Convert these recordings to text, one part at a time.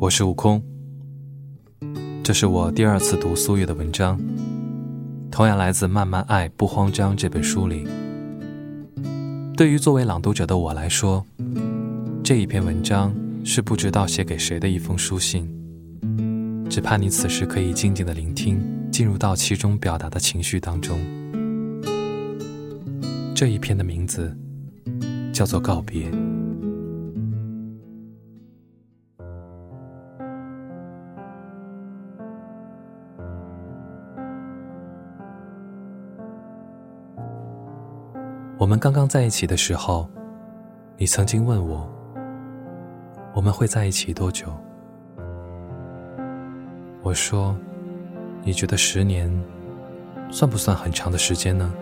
我是悟空，这是我第二次读苏月的文章，同样来自《慢慢爱不慌张》这本书里。对于作为朗读者的我来说，这一篇文章是不知道写给谁的一封书信，只盼你此时可以静静的聆听，进入到其中表达的情绪当中。这一篇的名字叫做告别。我们刚刚在一起的时候，你曾经问我，我们会在一起多久？我说，你觉得十年算不算很长的时间呢？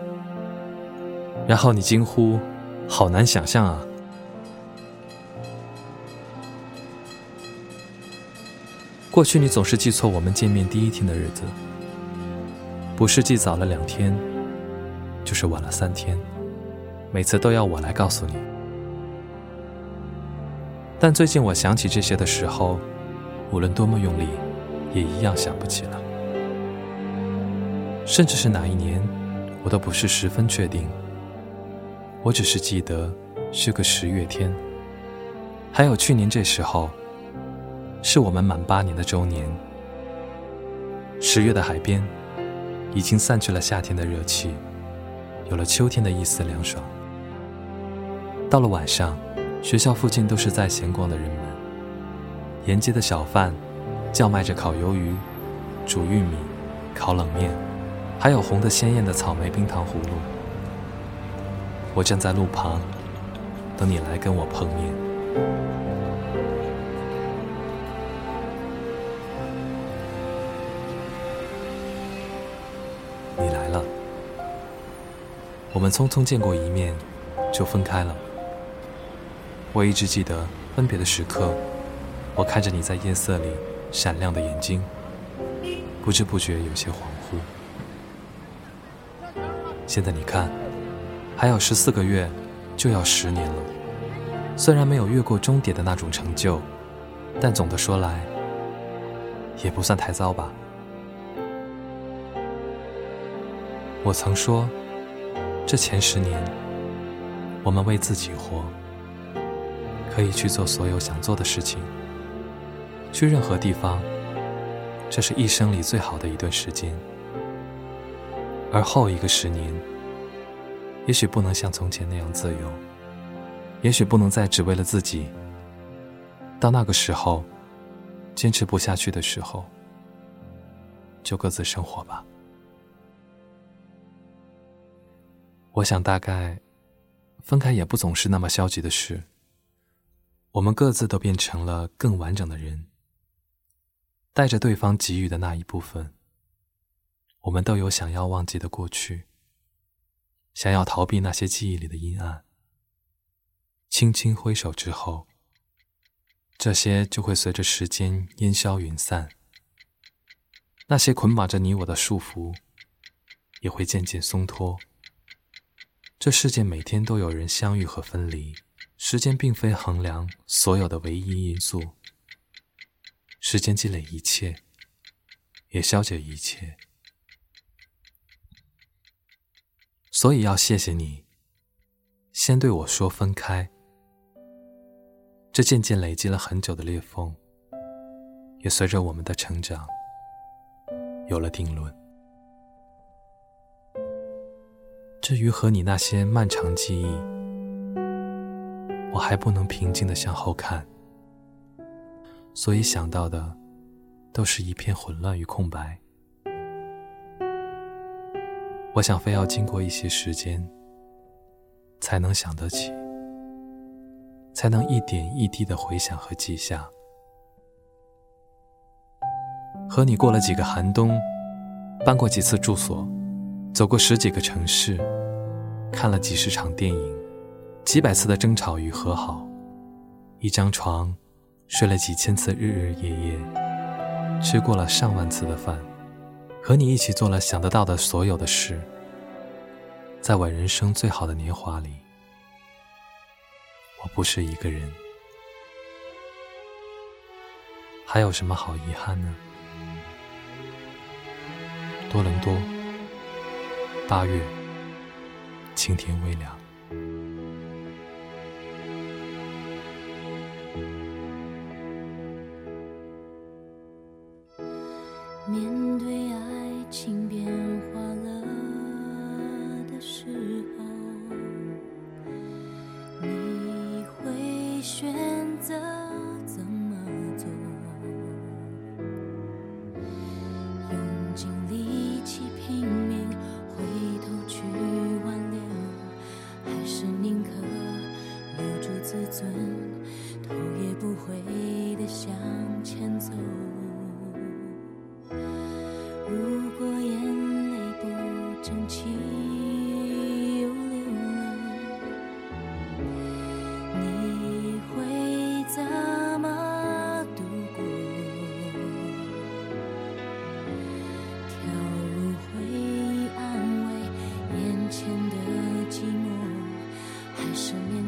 然后你惊呼，好难想象啊！过去你总是记错我们见面第一天的日子，不是记早了两天，就是晚了三天。每次都要我来告诉你，但最近我想起这些的时候，无论多么用力，也一样想不起了。甚至是哪一年，我都不是十分确定。我只是记得是个十月天，还有去年这时候，是我们满八年的周年。十月的海边，已经散去了夏天的热气，有了秋天的一丝凉爽。到了晚上，学校附近都是在闲逛的人们。沿街的小贩叫卖着烤鱿鱼、煮玉米、烤冷面，还有红的鲜艳的草莓冰糖葫芦。我站在路旁，等你来跟我碰面。你来了，我们匆匆见过一面，就分开了。我一直记得分别的时刻，我看着你在夜色里闪亮的眼睛，不知不觉有些恍惚。现在你看，还有十四个月就要十年了。虽然没有越过终点的那种成就，但总的说来，也不算太糟吧。我曾说，这前十年，我们为自己活。可以去做所有想做的事情，去任何地方。这是一生里最好的一段时间。而后一个十年，也许不能像从前那样自由，也许不能再只为了自己。到那个时候，坚持不下去的时候，就各自生活吧。我想，大概分开也不总是那么消极的事。我们各自都变成了更完整的人，带着对方给予的那一部分。我们都有想要忘记的过去，想要逃避那些记忆里的阴暗。轻轻挥手之后，这些就会随着时间烟消云散。那些捆绑着你我的束缚，也会渐渐松脱。这世界每天都有人相遇和分离。时间并非衡量所有的唯一因素，时间积累一切，也消解一切。所以要谢谢你，先对我说分开。这渐渐累积了很久的裂缝，也随着我们的成长有了定论。至于和你那些漫长记忆。我还不能平静的向后看，所以想到的都是一片混乱与空白。我想，非要经过一些时间，才能想得起，才能一点一滴的回想和记下。和你过了几个寒冬，搬过几次住所，走过十几个城市，看了几十场电影。几百次的争吵与和好，一张床，睡了几千次日日夜夜，吃过了上万次的饭，和你一起做了想得到的所有的事，在我人生最好的年华里，我不是一个人。还有什么好遗憾呢？多伦多，八月，晴天微凉。选择怎么做用尽力气拼命回头去挽留还是宁可留住自尊头也不回的向前走。如果眼泪不争气的寂寞，还是面。